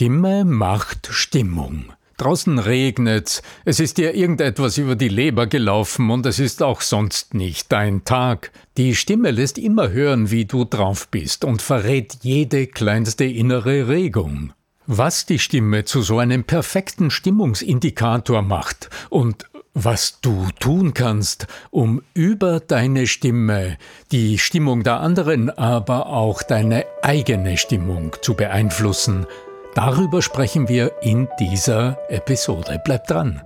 Stimme macht Stimmung. Draußen regnet's, es ist dir irgendetwas über die Leber gelaufen und es ist auch sonst nicht dein Tag. Die Stimme lässt immer hören, wie du drauf bist und verrät jede kleinste innere Regung. Was die Stimme zu so einem perfekten Stimmungsindikator macht und was du tun kannst, um über deine Stimme die Stimmung der anderen, aber auch deine eigene Stimmung zu beeinflussen, Darüber sprechen wir in dieser Episode. Bleibt dran.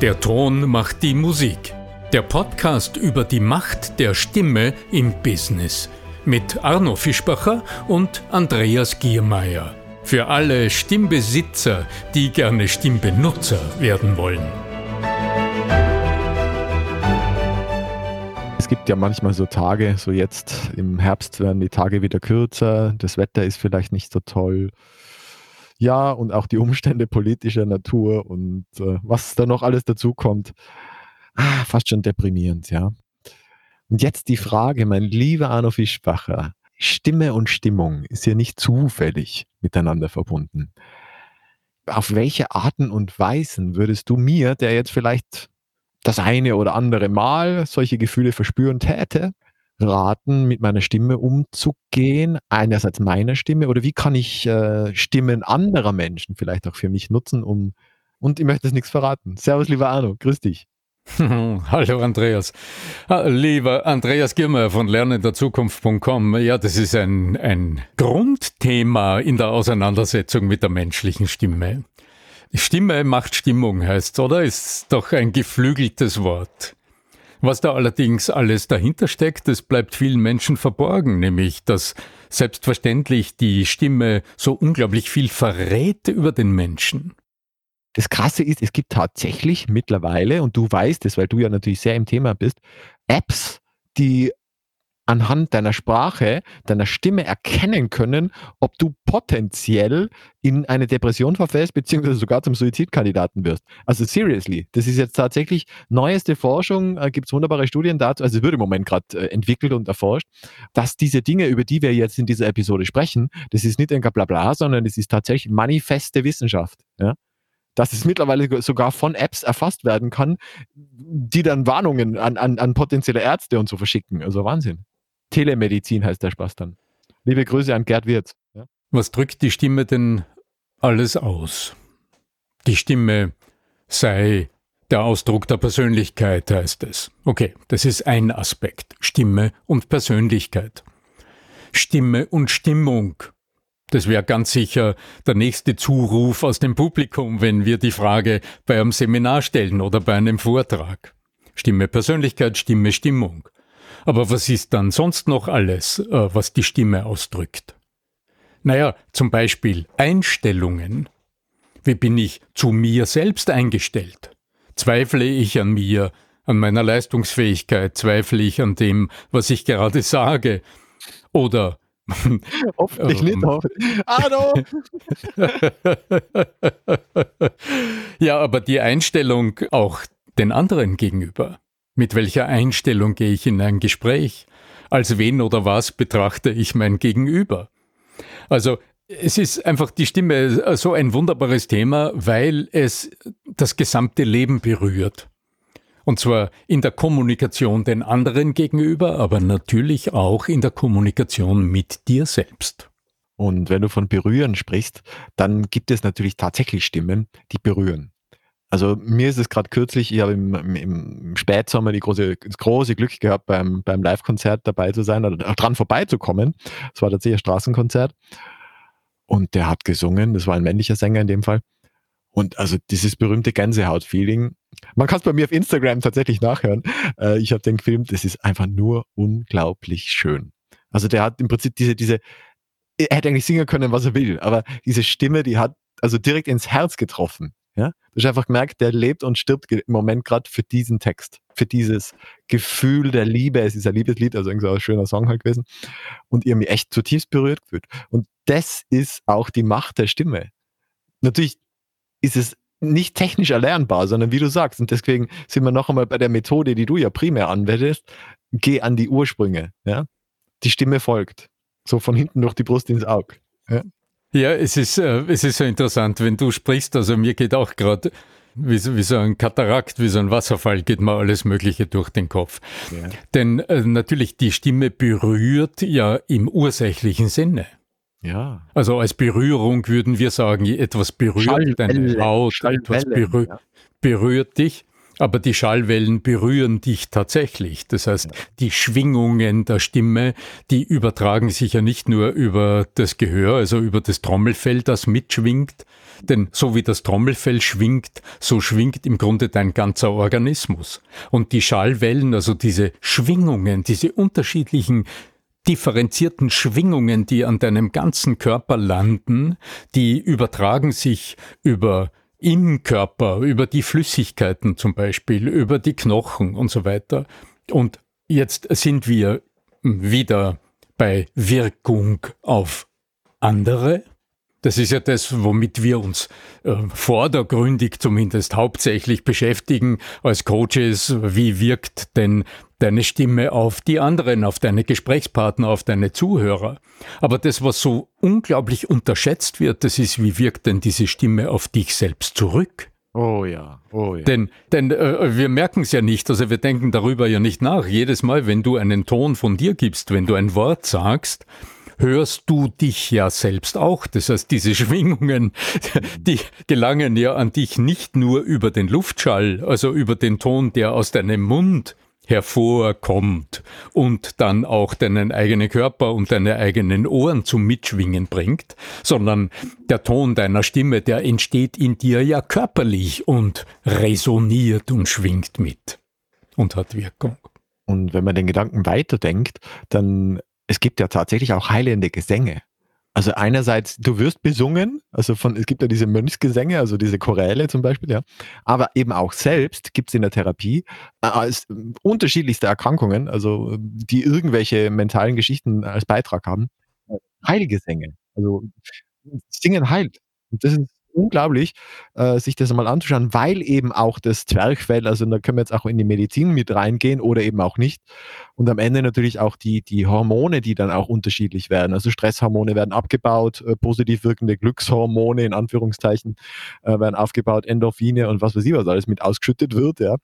Der Ton macht die Musik. Der Podcast über die Macht der Stimme im Business mit Arno Fischbacher und Andreas Giermeier. Für alle Stimmbesitzer, die gerne Stimmbenutzer werden wollen. Es gibt ja manchmal so Tage, so jetzt im Herbst werden die Tage wieder kürzer, das Wetter ist vielleicht nicht so toll ja, und auch die Umstände politischer Natur und äh, was da noch alles dazu kommt. Ah, fast schon deprimierend, ja. Und jetzt die Frage, mein lieber Arno Fischbacher. Stimme und Stimmung ist ja nicht zufällig miteinander verbunden. Auf welche Arten und Weisen würdest du mir, der jetzt vielleicht das eine oder andere Mal solche Gefühle verspüren täte, raten, mit meiner Stimme umzugehen? Einerseits meiner Stimme oder wie kann ich äh, Stimmen anderer Menschen vielleicht auch für mich nutzen, um und ich möchte es nichts verraten. Servus, lieber Arno, grüß dich. Hallo Andreas. Ah, lieber Andreas Girmer von lernenderzukunft.com. Ja, das ist ein, ein Grundthema in der Auseinandersetzung mit der menschlichen Stimme. Stimme macht Stimmung heißt, oder? Ist doch ein geflügeltes Wort. Was da allerdings alles dahinter steckt, das bleibt vielen Menschen verborgen, nämlich dass selbstverständlich die Stimme so unglaublich viel verrät über den Menschen. Das Krasse ist, es gibt tatsächlich mittlerweile, und du weißt es, weil du ja natürlich sehr im Thema bist, Apps, die anhand deiner Sprache, deiner Stimme erkennen können, ob du potenziell in eine Depression verfällst, beziehungsweise sogar zum Suizidkandidaten wirst. Also seriously, das ist jetzt tatsächlich neueste Forschung, äh, gibt es wunderbare Studien dazu, also es wird im Moment gerade äh, entwickelt und erforscht, dass diese Dinge, über die wir jetzt in dieser Episode sprechen, das ist nicht ein Blabla, sondern es ist tatsächlich manifeste Wissenschaft. Ja? dass es mittlerweile sogar von Apps erfasst werden kann, die dann Warnungen an, an, an potenzielle Ärzte und so verschicken. Also Wahnsinn. Telemedizin heißt der Spaß dann. Liebe Grüße an Gerd Wirz. Ja. Was drückt die Stimme denn alles aus? Die Stimme sei der Ausdruck der Persönlichkeit, heißt es. Okay, das ist ein Aspekt. Stimme und Persönlichkeit. Stimme und Stimmung. Das wäre ganz sicher der nächste Zuruf aus dem Publikum, wenn wir die Frage bei einem Seminar stellen oder bei einem Vortrag. Stimme, Persönlichkeit, Stimme, Stimmung. Aber was ist dann sonst noch alles, äh, was die Stimme ausdrückt? Naja, zum Beispiel Einstellungen. Wie bin ich zu mir selbst eingestellt? Zweifle ich an mir, an meiner Leistungsfähigkeit? Zweifle ich an dem, was ich gerade sage? Oder Hoffentlich ähm, nicht. Arno! ja, aber die Einstellung auch den anderen gegenüber. Mit welcher Einstellung gehe ich in ein Gespräch? Als wen oder was betrachte ich mein Gegenüber? Also es ist einfach die Stimme so ein wunderbares Thema, weil es das gesamte Leben berührt. Und zwar in der Kommunikation den anderen gegenüber, aber natürlich auch in der Kommunikation mit dir selbst. Und wenn du von berühren sprichst, dann gibt es natürlich tatsächlich Stimmen, die berühren. Also mir ist es gerade kürzlich, ich habe im, im, Spätsommer die große, das große Glück gehabt, beim, beim Live-Konzert dabei zu sein oder dran vorbeizukommen. Es war tatsächlich ein Straßenkonzert. Und der hat gesungen, das war ein männlicher Sänger in dem Fall. Und also dieses berühmte Gänsehaut-Feeling, man kann es bei mir auf Instagram tatsächlich nachhören. Äh, ich habe den gefilmt, das ist einfach nur unglaublich schön. Also der hat im Prinzip diese, diese, er hätte eigentlich singen können, was er will, aber diese Stimme, die hat also direkt ins Herz getroffen. Ja? Du hast einfach gemerkt, der lebt und stirbt im Moment gerade für diesen Text, für dieses Gefühl der Liebe. Es ist ein Liebeslied, also irgendwie so ein schöner Song halt gewesen. Und ihr mich echt zutiefst berührt gefühlt. Und das ist auch die Macht der Stimme. Natürlich ist es nicht technisch erlernbar, sondern wie du sagst, und deswegen sind wir noch einmal bei der Methode, die du ja primär anwendest, geh an die Ursprünge. Ja? Die Stimme folgt. So von hinten durch die Brust ins Auge. Ja? Ja, es ist, äh, es ist so interessant, wenn du sprichst, also mir geht auch gerade wie so, wie so ein Katarakt, wie so ein Wasserfall geht mir alles Mögliche durch den Kopf. Ja. Denn äh, natürlich die Stimme berührt ja im ursächlichen Sinne. Ja. Also als Berührung würden wir sagen, etwas berührt deine Haut, etwas berührt, ja. berührt dich. Aber die Schallwellen berühren dich tatsächlich. Das heißt, die Schwingungen der Stimme, die übertragen sich ja nicht nur über das Gehör, also über das Trommelfell, das mitschwingt. Denn so wie das Trommelfell schwingt, so schwingt im Grunde dein ganzer Organismus. Und die Schallwellen, also diese Schwingungen, diese unterschiedlichen differenzierten Schwingungen, die an deinem ganzen Körper landen, die übertragen sich über im Körper, über die Flüssigkeiten zum Beispiel, über die Knochen und so weiter. Und jetzt sind wir wieder bei Wirkung auf andere. Das ist ja das, womit wir uns äh, vordergründig zumindest hauptsächlich beschäftigen als Coaches. Wie wirkt denn deine Stimme auf die anderen, auf deine Gesprächspartner, auf deine Zuhörer. Aber das, was so unglaublich unterschätzt wird, das ist, wie wirkt denn diese Stimme auf dich selbst zurück? Oh ja, oh ja. Denn, denn äh, wir merken es ja nicht, also wir denken darüber ja nicht nach. Jedes Mal, wenn du einen Ton von dir gibst, wenn du ein Wort sagst, hörst du dich ja selbst auch. Das heißt, diese Schwingungen, die gelangen ja an dich nicht nur über den Luftschall, also über den Ton, der aus deinem Mund hervorkommt und dann auch deinen eigenen Körper und deine eigenen Ohren zum Mitschwingen bringt, sondern der Ton deiner Stimme, der entsteht in dir ja körperlich und resoniert und schwingt mit und hat Wirkung. Und wenn man den Gedanken weiterdenkt, dann es gibt ja tatsächlich auch heilende Gesänge. Also einerseits, du wirst besungen, also von, es gibt ja diese Mönchsgesänge, also diese Choräle zum Beispiel, ja. Aber eben auch selbst gibt es in der Therapie äh, als, äh, unterschiedlichste Erkrankungen, also die irgendwelche mentalen Geschichten als Beitrag haben, äh, Heilgesänge. Also Singen heilt. Und das ist unglaublich, äh, sich das mal anzuschauen, weil eben auch das Zwerchfell, also da können wir jetzt auch in die Medizin mit reingehen oder eben auch nicht. Und am Ende natürlich auch die, die Hormone, die dann auch unterschiedlich werden. Also Stresshormone werden abgebaut, äh, positiv wirkende Glückshormone in Anführungszeichen äh, werden aufgebaut, Endorphine und was weiß ich, was alles mit ausgeschüttet wird, ja.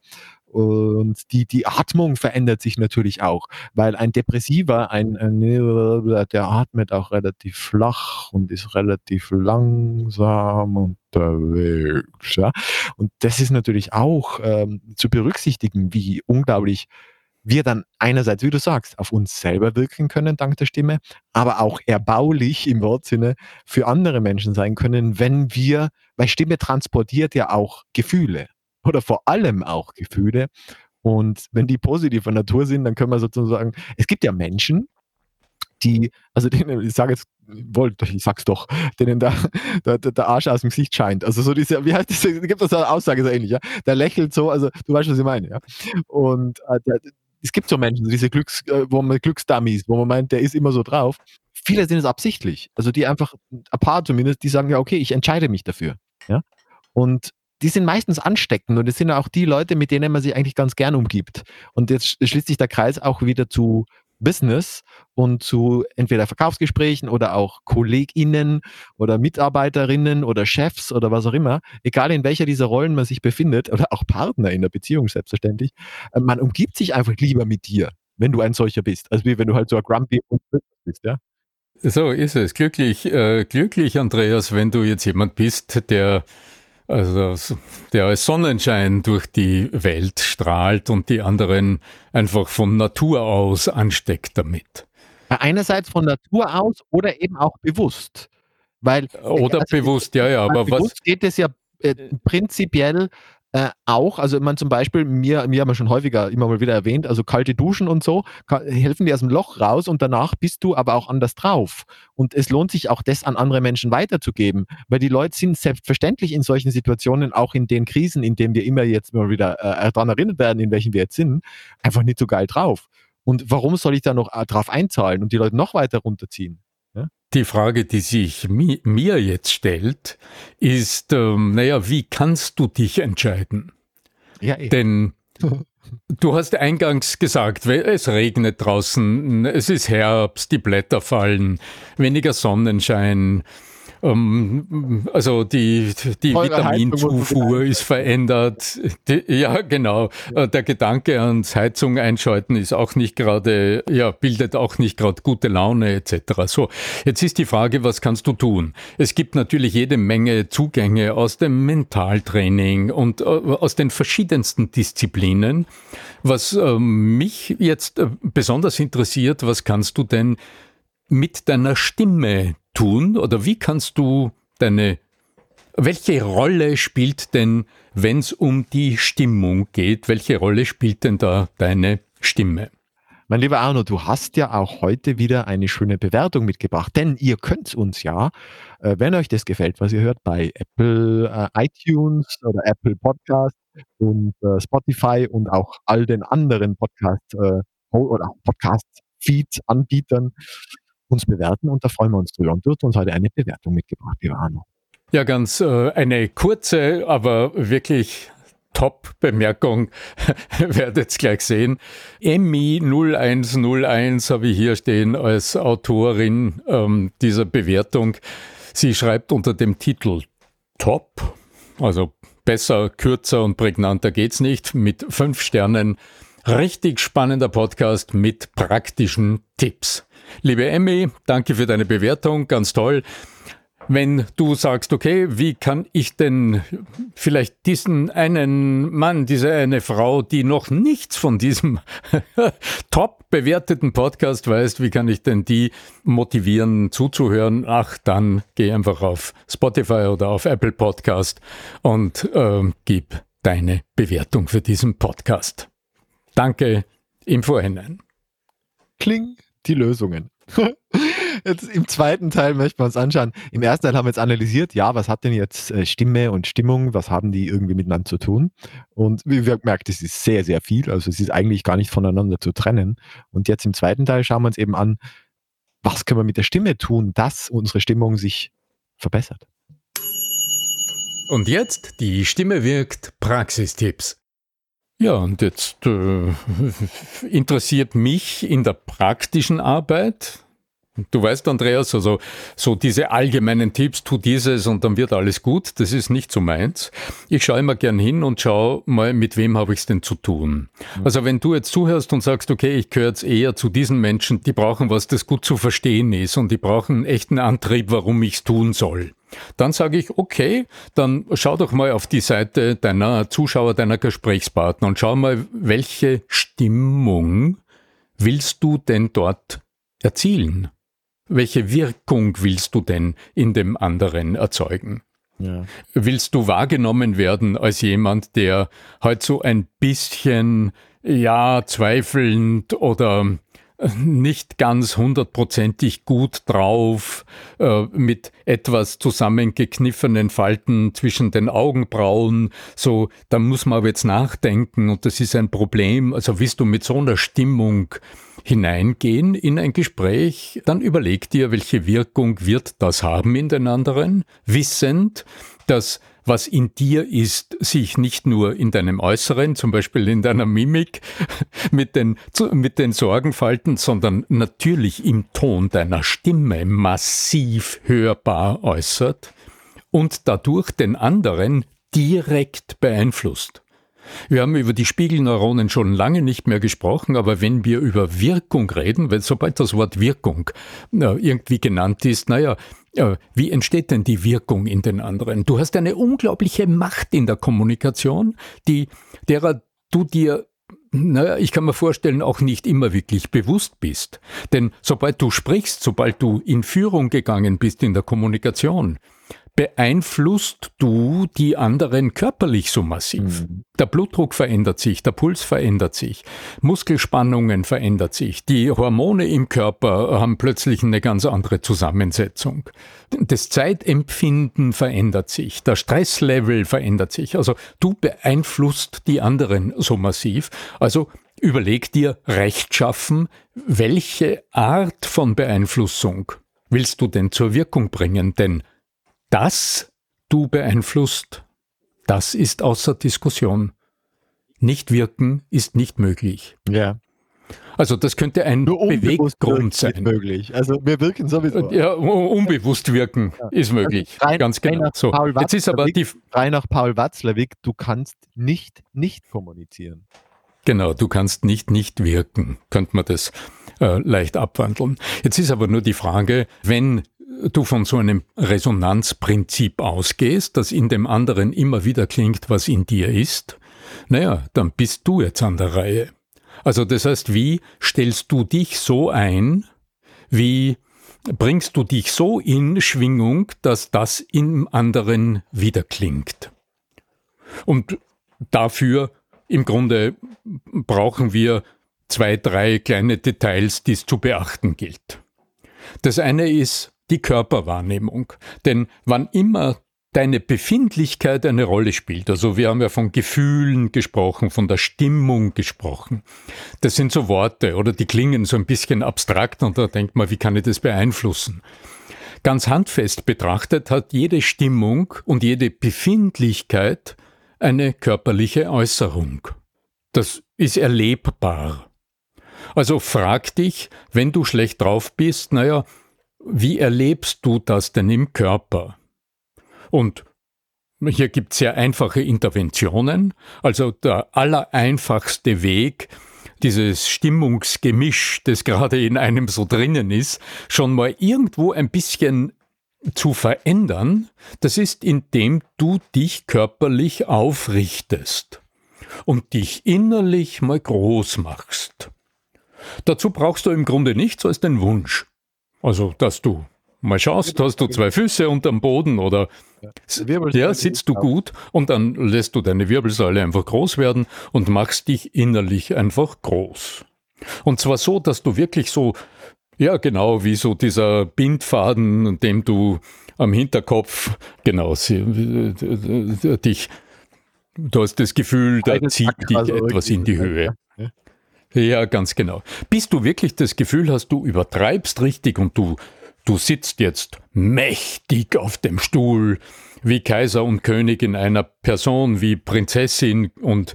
Und die, die Atmung verändert sich natürlich auch, weil ein Depressiver, ein, ein, der atmet auch relativ flach und ist relativ langsam unterwegs. Ja? Und das ist natürlich auch ähm, zu berücksichtigen, wie unglaublich wir dann einerseits, wie du sagst, auf uns selber wirken können dank der Stimme, aber auch erbaulich im Wortsinne für andere Menschen sein können, wenn wir, weil Stimme transportiert ja auch Gefühle oder vor allem auch Gefühle. Und wenn die positiver Natur sind, dann können wir sozusagen, es gibt ja Menschen, die, also denen, ich sage jetzt, wollt, ich sag's doch, denen der, der, der Arsch aus dem Gesicht scheint. Also so diese, wie heißt das, gibt es eine Aussage so ähnlich, ja? Der lächelt so, also du weißt, was ich meine, ja. Und äh, der, es gibt so Menschen, diese Glücks, äh, wo man Glücksdummies, wo man meint, der ist immer so drauf. Viele sind es absichtlich. Also die einfach, ein paar zumindest, die sagen ja, okay, ich entscheide mich dafür. Ja. Und die sind meistens ansteckend und es sind auch die Leute, mit denen man sich eigentlich ganz gern umgibt. Und jetzt schließt sich der Kreis auch wieder zu Business und zu entweder Verkaufsgesprächen oder auch KollegInnen oder Mitarbeiterinnen oder Chefs oder was auch immer, egal in welcher dieser Rollen man sich befindet oder auch Partner in der Beziehung selbstverständlich, äh, man umgibt sich einfach lieber mit dir, wenn du ein solcher bist, als wie wenn du halt so ein Grumpy bist, ja. So ist es. Glücklich, äh, glücklich, Andreas, wenn du jetzt jemand bist, der also der als Sonnenschein durch die Welt strahlt und die anderen einfach von Natur aus ansteckt damit. Einerseits von Natur aus oder eben auch bewusst. Weil, oder also, bewusst, ja, ja, aber was. geht es ja äh, prinzipiell äh, auch, also man zum Beispiel, mir, mir haben wir schon häufiger immer mal wieder erwähnt, also kalte Duschen und so, helfen dir aus dem Loch raus und danach bist du aber auch anders drauf. Und es lohnt sich auch, das an andere Menschen weiterzugeben, weil die Leute sind selbstverständlich in solchen Situationen, auch in den Krisen, in denen wir immer jetzt mal wieder äh, daran erinnert werden, in welchen wir jetzt sind, einfach nicht so geil drauf. Und warum soll ich da noch äh, drauf einzahlen und die Leute noch weiter runterziehen? Die Frage, die sich mi mir jetzt stellt, ist, ähm, naja, wie kannst du dich entscheiden? Ja, eh. Denn du hast eingangs gesagt, es regnet draußen, es ist Herbst, die Blätter fallen, weniger Sonnenschein. Ähm, also die, die Vitaminzufuhr ist verändert. Die, ja, genau. Ja. Der Gedanke ans Heizung einschalten ist auch nicht gerade, ja, bildet auch nicht gerade gute Laune etc. So, jetzt ist die Frage, was kannst du tun? Es gibt natürlich jede Menge Zugänge aus dem Mentaltraining und äh, aus den verschiedensten Disziplinen. Was äh, mich jetzt äh, besonders interessiert, was kannst du denn mit deiner Stimme tun oder wie kannst du deine, welche Rolle spielt denn, wenn es um die Stimmung geht, welche Rolle spielt denn da deine Stimme? Mein lieber Arno, du hast ja auch heute wieder eine schöne Bewertung mitgebracht, denn ihr könnt uns ja, äh, wenn euch das gefällt, was ihr hört, bei Apple äh, iTunes oder Apple Podcast und äh, Spotify und auch all den anderen Podcast oder Podcast Feed Anbietern uns bewerten und da freuen wir uns drüber. Und du hast uns heute eine Bewertung mitgebracht, lieber Arno. Ja, ganz äh, eine kurze, aber wirklich Top-Bemerkung, werdet gleich sehen. Emmy 0101 habe ich hier stehen als Autorin ähm, dieser Bewertung. Sie schreibt unter dem Titel Top, also besser, kürzer und prägnanter geht's nicht, mit fünf Sternen. Richtig spannender Podcast mit praktischen Tipps. Liebe Emmy, danke für deine Bewertung, ganz toll. Wenn du sagst, okay, wie kann ich denn vielleicht diesen einen Mann, diese eine Frau, die noch nichts von diesem top bewerteten Podcast weiß, wie kann ich denn die motivieren zuzuhören? Ach, dann geh einfach auf Spotify oder auf Apple Podcast und äh, gib deine Bewertung für diesen Podcast. Danke im Vorhinein. Kling die Lösungen. Jetzt im zweiten Teil möchten wir uns anschauen. Im ersten Teil haben wir jetzt analysiert, ja, was hat denn jetzt äh, Stimme und Stimmung, was haben die irgendwie miteinander zu tun? Und wie wir gemerkt, es ist sehr, sehr viel. Also es ist eigentlich gar nicht voneinander zu trennen. Und jetzt im zweiten Teil schauen wir uns eben an, was können wir mit der Stimme tun, dass unsere Stimmung sich verbessert. Und jetzt die Stimme wirkt Praxistipps. Ja, und jetzt äh, interessiert mich in der praktischen Arbeit, Du weißt, Andreas, also so diese allgemeinen Tipps, tu dieses und dann wird alles gut, das ist nicht so meins. Ich schaue immer gern hin und schaue mal, mit wem habe ich es denn zu tun. Mhm. Also wenn du jetzt zuhörst und sagst, okay, ich gehöre jetzt eher zu diesen Menschen, die brauchen was, das gut zu verstehen ist und die brauchen einen echten Antrieb, warum ich es tun soll. Dann sage ich, okay, dann schau doch mal auf die Seite deiner Zuschauer, deiner Gesprächspartner und schau mal, welche Stimmung willst du denn dort erzielen? Welche Wirkung willst du denn in dem anderen erzeugen? Ja. Willst du wahrgenommen werden als jemand, der halt so ein bisschen, ja, zweifelnd oder nicht ganz hundertprozentig gut drauf, äh, mit etwas zusammengekniffenen Falten zwischen den Augenbrauen. So, da muss man aber jetzt nachdenken und das ist ein Problem. Also willst du mit so einer Stimmung hineingehen in ein Gespräch, dann überleg dir, welche Wirkung wird das haben in den anderen, wissend, dass was in dir ist, sich nicht nur in deinem Äußeren, zum Beispiel in deiner Mimik, mit den, mit den Sorgenfalten, sondern natürlich im Ton deiner Stimme massiv hörbar äußert und dadurch den anderen direkt beeinflusst. Wir haben über die Spiegelneuronen schon lange nicht mehr gesprochen, aber wenn wir über Wirkung reden, weil sobald das Wort Wirkung äh, irgendwie genannt ist, naja, äh, wie entsteht denn die Wirkung in den anderen? Du hast eine unglaubliche Macht in der Kommunikation, die, derer du dir naja, ich kann mir vorstellen, auch nicht immer wirklich bewusst bist. Denn sobald du sprichst, sobald du in Führung gegangen bist in der Kommunikation, beeinflusst du die anderen körperlich so massiv. Mhm. Der Blutdruck verändert sich, der Puls verändert sich, Muskelspannungen verändert sich, die Hormone im Körper haben plötzlich eine ganz andere Zusammensetzung. Das Zeitempfinden verändert sich, der Stresslevel verändert sich. Also du beeinflusst die anderen so massiv. Also überleg dir rechtschaffen, welche Art von Beeinflussung willst du denn zur Wirkung bringen? Denn dass du beeinflusst, das ist außer Diskussion. Nicht wirken ist nicht möglich. Ja. Also das könnte ein Beweggrund sein. möglich. Also wir wirken sowieso. Ja, unbewusst wirken ja. ist möglich. Also rein, ganz genau. So. Jetzt ist aber die rein nach Paul Watzlawick, du kannst nicht nicht kommunizieren. Genau, du kannst nicht nicht wirken, könnte man das äh, leicht abwandeln. Jetzt ist aber nur die Frage, wenn du von so einem Resonanzprinzip ausgehst, dass in dem anderen immer wieder klingt, was in dir ist, naja, dann bist du jetzt an der Reihe. Also das heißt, wie stellst du dich so ein, wie bringst du dich so in Schwingung, dass das im anderen wieder klingt. Und dafür im Grunde brauchen wir zwei, drei kleine Details, die es zu beachten gilt. Das eine ist die Körperwahrnehmung. Denn wann immer deine Befindlichkeit eine Rolle spielt. Also wir haben ja von Gefühlen gesprochen, von der Stimmung gesprochen. Das sind so Worte oder die klingen so ein bisschen abstrakt und da denkt man, wie kann ich das beeinflussen? Ganz handfest betrachtet hat jede Stimmung und jede Befindlichkeit eine körperliche Äußerung. Das ist erlebbar. Also frag dich, wenn du schlecht drauf bist, naja, wie erlebst du das denn im Körper? Und hier gibt es sehr einfache Interventionen. Also der allereinfachste Weg, dieses Stimmungsgemisch, das gerade in einem so drinnen ist, schon mal irgendwo ein bisschen zu verändern, das ist, indem du dich körperlich aufrichtest und dich innerlich mal groß machst. Dazu brauchst du im Grunde nichts als den Wunsch. Also, dass du mal schaust, hast du zwei Füße unterm Boden oder ja, sitzt du gut und dann lässt du deine Wirbelsäule einfach groß werden und machst dich innerlich einfach groß. Und zwar so, dass du wirklich so, ja genau, wie so dieser Bindfaden, dem du am Hinterkopf, genau, dich, du hast das Gefühl, da zieht dich etwas in die Höhe. Ja, ganz genau. Bis du wirklich das Gefühl hast, du übertreibst richtig und du Du sitzt jetzt mächtig auf dem Stuhl, wie Kaiser und König in einer Person, wie Prinzessin und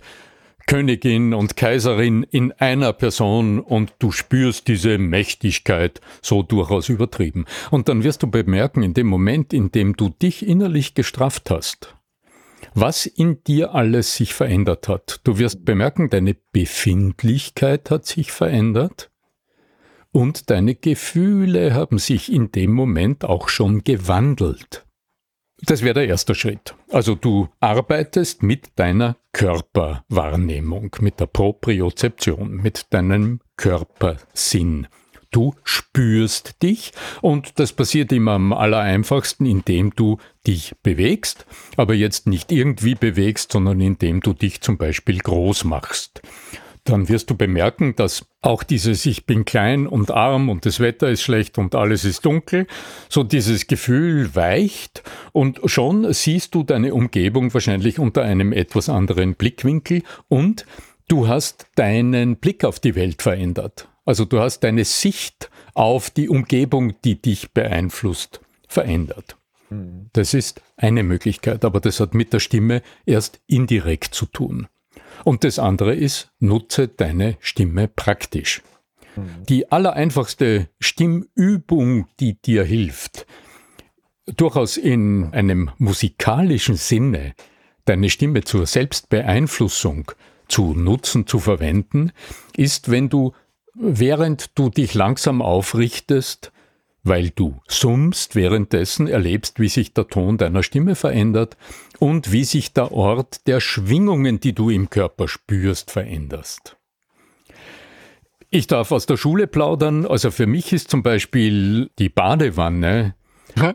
Königin und Kaiserin in einer Person und du spürst diese Mächtigkeit so durchaus übertrieben. Und dann wirst du bemerken, in dem Moment, in dem du dich innerlich gestrafft hast, was in dir alles sich verändert hat. Du wirst bemerken, deine Befindlichkeit hat sich verändert und deine Gefühle haben sich in dem Moment auch schon gewandelt. Das wäre der erste Schritt. Also du arbeitest mit deiner Körperwahrnehmung, mit der Propriozeption, mit deinem Körpersinn. Du spürst dich und das passiert immer am allereinfachsten, indem du dich bewegst, aber jetzt nicht irgendwie bewegst, sondern indem du dich zum Beispiel groß machst dann wirst du bemerken, dass auch dieses Ich bin klein und arm und das Wetter ist schlecht und alles ist dunkel, so dieses Gefühl weicht und schon siehst du deine Umgebung wahrscheinlich unter einem etwas anderen Blickwinkel und du hast deinen Blick auf die Welt verändert. Also du hast deine Sicht auf die Umgebung, die dich beeinflusst, verändert. Mhm. Das ist eine Möglichkeit, aber das hat mit der Stimme erst indirekt zu tun. Und das andere ist, nutze deine Stimme praktisch. Mhm. Die allereinfachste Stimmübung, die dir hilft, durchaus in einem musikalischen Sinne deine Stimme zur Selbstbeeinflussung zu nutzen, zu verwenden, ist, wenn du, während du dich langsam aufrichtest, weil du summst, währenddessen erlebst, wie sich der Ton deiner Stimme verändert und wie sich der Ort der Schwingungen, die du im Körper spürst, veränderst. Ich darf aus der Schule plaudern. Also für mich ist zum Beispiel die Badewanne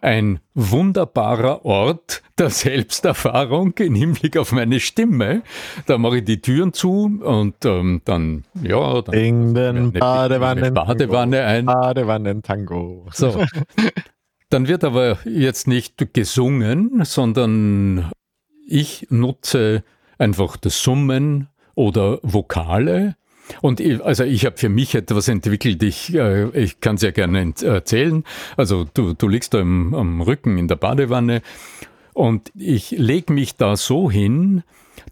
ein wunderbarer Ort der Selbsterfahrung im Hinblick auf meine Stimme. Da mache ich die Türen zu und ähm, dann, ja, dann Bring den Badewannen Badewanne ein. Badewannen-Tango. So. Dann wird aber jetzt nicht gesungen, sondern ich nutze einfach das Summen oder Vokale und ich, also ich habe für mich etwas entwickelt, ich, äh, ich kann ja gerne erzählen. Also du, du liegst da im, am Rücken in der Badewanne und ich lege mich da so hin,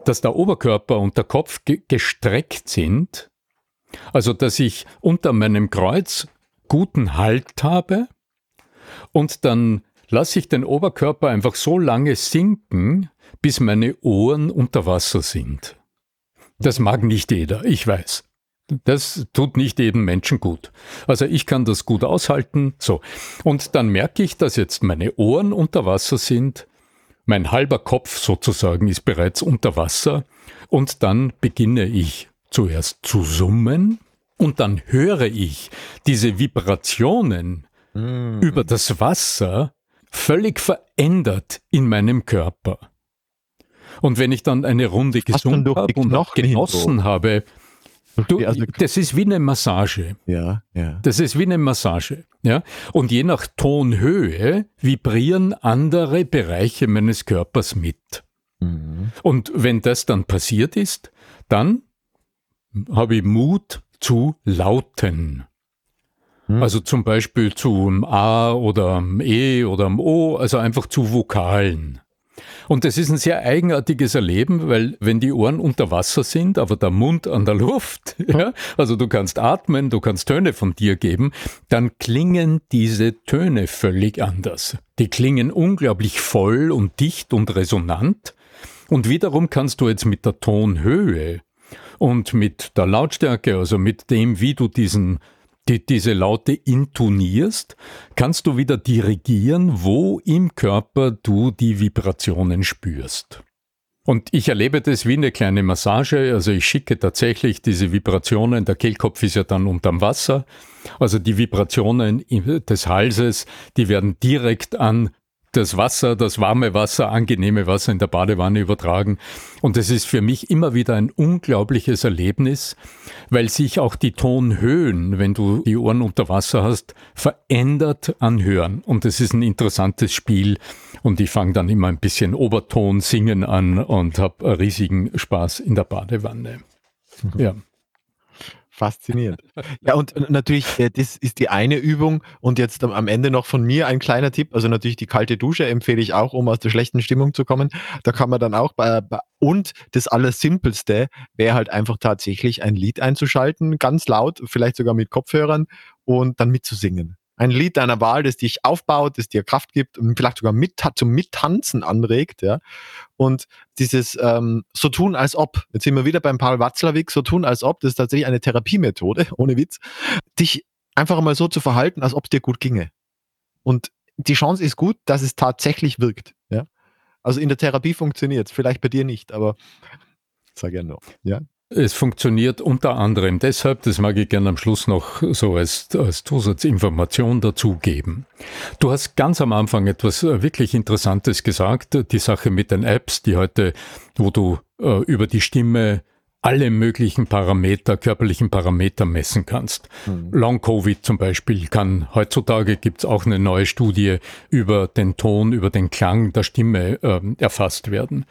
dass der Oberkörper und der Kopf ge gestreckt sind Also, dass ich unter meinem Kreuz guten Halt habe und dann lasse ich den Oberkörper einfach so lange sinken, bis meine Ohren unter Wasser sind. Das mag nicht jeder, ich weiß. Das tut nicht jedem Menschen gut. Also ich kann das gut aushalten. So. Und dann merke ich, dass jetzt meine Ohren unter Wasser sind. Mein halber Kopf sozusagen ist bereits unter Wasser. Und dann beginne ich zuerst zu summen. Und dann höre ich diese Vibrationen mm. über das Wasser völlig verändert in meinem Körper. Und wenn ich dann eine Runde gesungen habe und noch genossen habe, Du, also, das ist wie eine Massage. Ja, ja. Das ist wie eine Massage. Ja? Und je nach Tonhöhe vibrieren andere Bereiche meines Körpers mit. Mhm. Und wenn das dann passiert ist, dann habe ich Mut zu lauten. Mhm. Also zum Beispiel zum A oder E oder O, also einfach zu Vokalen. Und das ist ein sehr eigenartiges Erleben, weil wenn die Ohren unter Wasser sind, aber der Mund an der Luft, ja, also du kannst atmen, du kannst Töne von dir geben, dann klingen diese Töne völlig anders. Die klingen unglaublich voll und dicht und resonant. Und wiederum kannst du jetzt mit der Tonhöhe und mit der Lautstärke, also mit dem, wie du diesen die, diese Laute intonierst, kannst du wieder dirigieren, wo im Körper du die Vibrationen spürst. Und ich erlebe das wie eine kleine Massage. Also ich schicke tatsächlich diese Vibrationen. Der Kehlkopf ist ja dann unterm Wasser. Also die Vibrationen des Halses, die werden direkt an das Wasser, das warme Wasser, angenehme Wasser in der Badewanne übertragen. Und es ist für mich immer wieder ein unglaubliches Erlebnis, weil sich auch die Tonhöhen, wenn du die Ohren unter Wasser hast, verändert anhören. Und es ist ein interessantes Spiel. Und ich fange dann immer ein bisschen Oberton singen an und habe riesigen Spaß in der Badewanne. Ja. Faszinierend. Ja, und natürlich, äh, das ist die eine Übung. Und jetzt am Ende noch von mir ein kleiner Tipp. Also natürlich die kalte Dusche empfehle ich auch, um aus der schlechten Stimmung zu kommen. Da kann man dann auch bei und das Allersimpelste wäre halt einfach tatsächlich ein Lied einzuschalten, ganz laut, vielleicht sogar mit Kopfhörern und dann mitzusingen. Ein Lied deiner Wahl, das dich aufbaut, das dir Kraft gibt und vielleicht sogar mit, zum Mittanzen anregt, ja. Und dieses ähm, so tun als ob, jetzt sind wir wieder beim Paul Watzlawick, so tun als ob, das ist tatsächlich eine Therapiemethode, ohne Witz, dich einfach mal so zu verhalten, als ob es dir gut ginge. Und die Chance ist gut, dass es tatsächlich wirkt, ja. Also in der Therapie funktioniert es, vielleicht bei dir nicht, aber sag gerne noch, ja. Es funktioniert unter anderem deshalb, das mag ich gerne am Schluss noch so als, als Zusatzinformation dazugeben. Du hast ganz am Anfang etwas äh, wirklich Interessantes gesagt, die Sache mit den Apps, die heute, wo du äh, über die Stimme alle möglichen Parameter, körperlichen Parameter messen kannst. Mhm. Long-Covid zum Beispiel kann, heutzutage gibt's auch eine neue Studie über den Ton, über den Klang der Stimme äh, erfasst werden.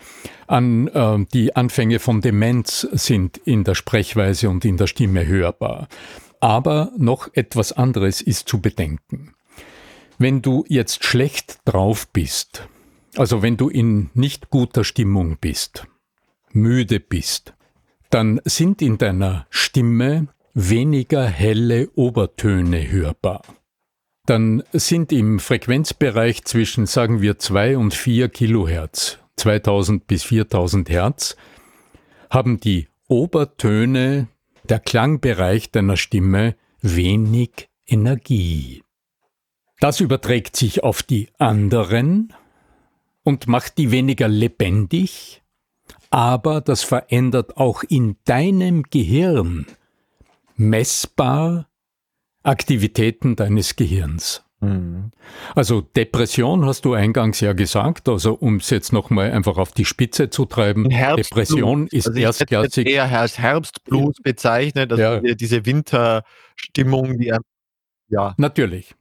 An, äh, die Anfänge von Demenz sind in der Sprechweise und in der Stimme hörbar. Aber noch etwas anderes ist zu bedenken. Wenn du jetzt schlecht drauf bist, also wenn du in nicht guter Stimmung bist, müde bist, dann sind in deiner Stimme weniger helle Obertöne hörbar. Dann sind im Frequenzbereich zwischen, sagen wir, 2 und 4 Kilohertz, 2000 bis 4000 Hertz, haben die Obertöne, der Klangbereich deiner Stimme wenig Energie. Das überträgt sich auf die anderen und macht die weniger lebendig aber das verändert auch in deinem Gehirn messbar Aktivitäten deines Gehirns. Mhm. Also Depression hast du eingangs ja gesagt, also um es jetzt nochmal einfach auf die Spitze zu treiben. Depression ist also erstklassig. eher als Herbstblues bezeichnet, also ja. diese Winterstimmung, die ja. Natürlich.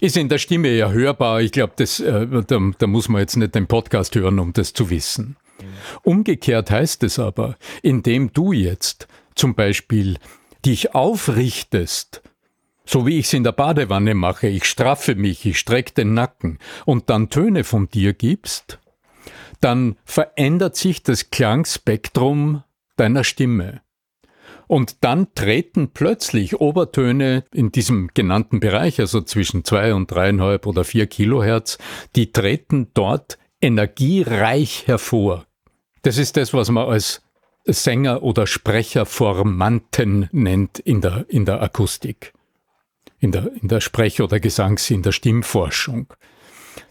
Ist in der Stimme ja hörbar. Ich glaube, äh, da, da muss man jetzt nicht den Podcast hören, um das zu wissen. Umgekehrt heißt es aber, indem du jetzt zum Beispiel dich aufrichtest, so wie ich es in der Badewanne mache, ich straffe mich, ich strecke den Nacken und dann Töne von dir gibst, dann verändert sich das Klangspektrum deiner Stimme. Und dann treten plötzlich Obertöne in diesem genannten Bereich, also zwischen zwei und dreieinhalb oder vier Kilohertz, die treten dort energiereich hervor. Das ist das, was man als Sänger oder Sprecherformanten nennt in der, in der Akustik, in der, in der Sprech- oder Gesangs-, in der Stimmforschung.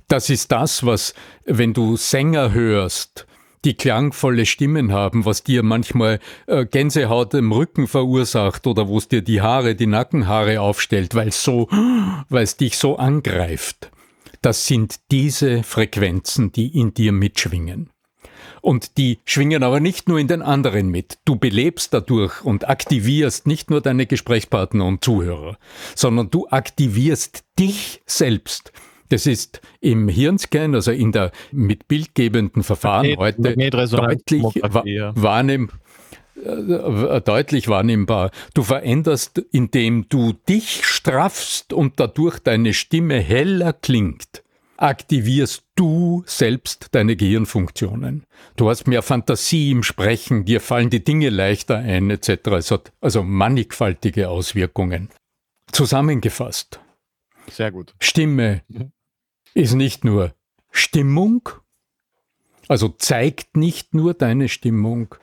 Das ist das, was, wenn du Sänger hörst, die klangvolle Stimmen haben, was dir manchmal äh, Gänsehaut im Rücken verursacht oder wo es dir die Haare, die Nackenhaare aufstellt, weil so, weil es dich so angreift. Das sind diese Frequenzen, die in dir mitschwingen. Und die schwingen aber nicht nur in den anderen mit. Du belebst dadurch und aktivierst nicht nur deine Gesprächspartner und Zuhörer, sondern du aktivierst dich selbst. Das ist im Hirnscan, also in der mit bildgebenden Verfahren heute deutlich wahrnehm, äh, deutlich wahrnehmbar. Du veränderst, indem du dich straffst und dadurch deine Stimme heller klingt aktivierst du selbst deine Gehirnfunktionen. Du hast mehr Fantasie im Sprechen, dir fallen die Dinge leichter ein, etc. Es hat also mannigfaltige Auswirkungen. Zusammengefasst. Sehr gut. Stimme mhm. ist nicht nur Stimmung, also zeigt nicht nur deine Stimmung,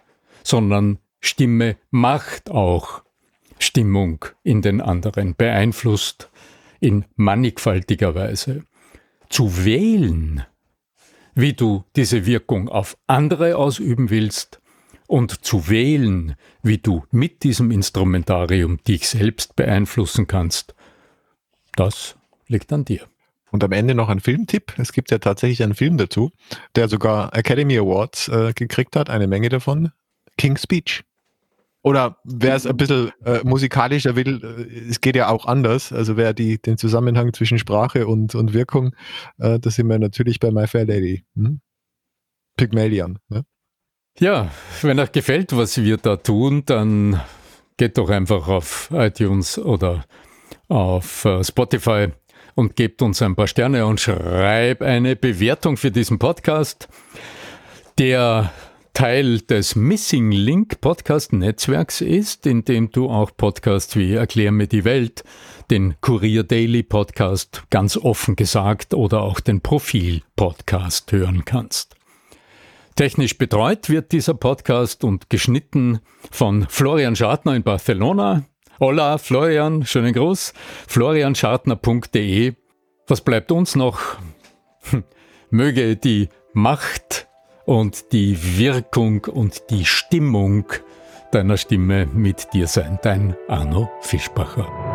sondern Stimme macht auch Stimmung in den anderen, beeinflusst in mannigfaltiger Weise zu wählen, wie du diese Wirkung auf andere ausüben willst und zu wählen, wie du mit diesem Instrumentarium dich selbst beeinflussen kannst, das liegt an dir. Und am Ende noch ein Filmtipp. Es gibt ja tatsächlich einen Film dazu, der sogar Academy Awards äh, gekriegt hat, eine Menge davon. King's Speech. Oder wer es ein bisschen äh, musikalischer will, äh, es geht ja auch anders. Also wer die, den Zusammenhang zwischen Sprache und, und Wirkung, äh, da sind wir natürlich bei My Fair Lady. Hm? Pygmalion. Ne? Ja, wenn euch gefällt, was wir da tun, dann geht doch einfach auf iTunes oder auf äh, Spotify und gebt uns ein paar Sterne und schreibt eine Bewertung für diesen Podcast. Der Teil des Missing Link Podcast Netzwerks ist, in dem du auch Podcasts wie Erklär mir die Welt, den Kurier Daily Podcast ganz offen gesagt oder auch den Profil Podcast hören kannst. Technisch betreut wird dieser Podcast und geschnitten von Florian Schartner in Barcelona. Hola Florian, schönen Gruß. florianschartner.de. Was bleibt uns noch? Hm, möge die Macht und die Wirkung und die Stimmung deiner Stimme mit dir sein. Dein Arno Fischbacher.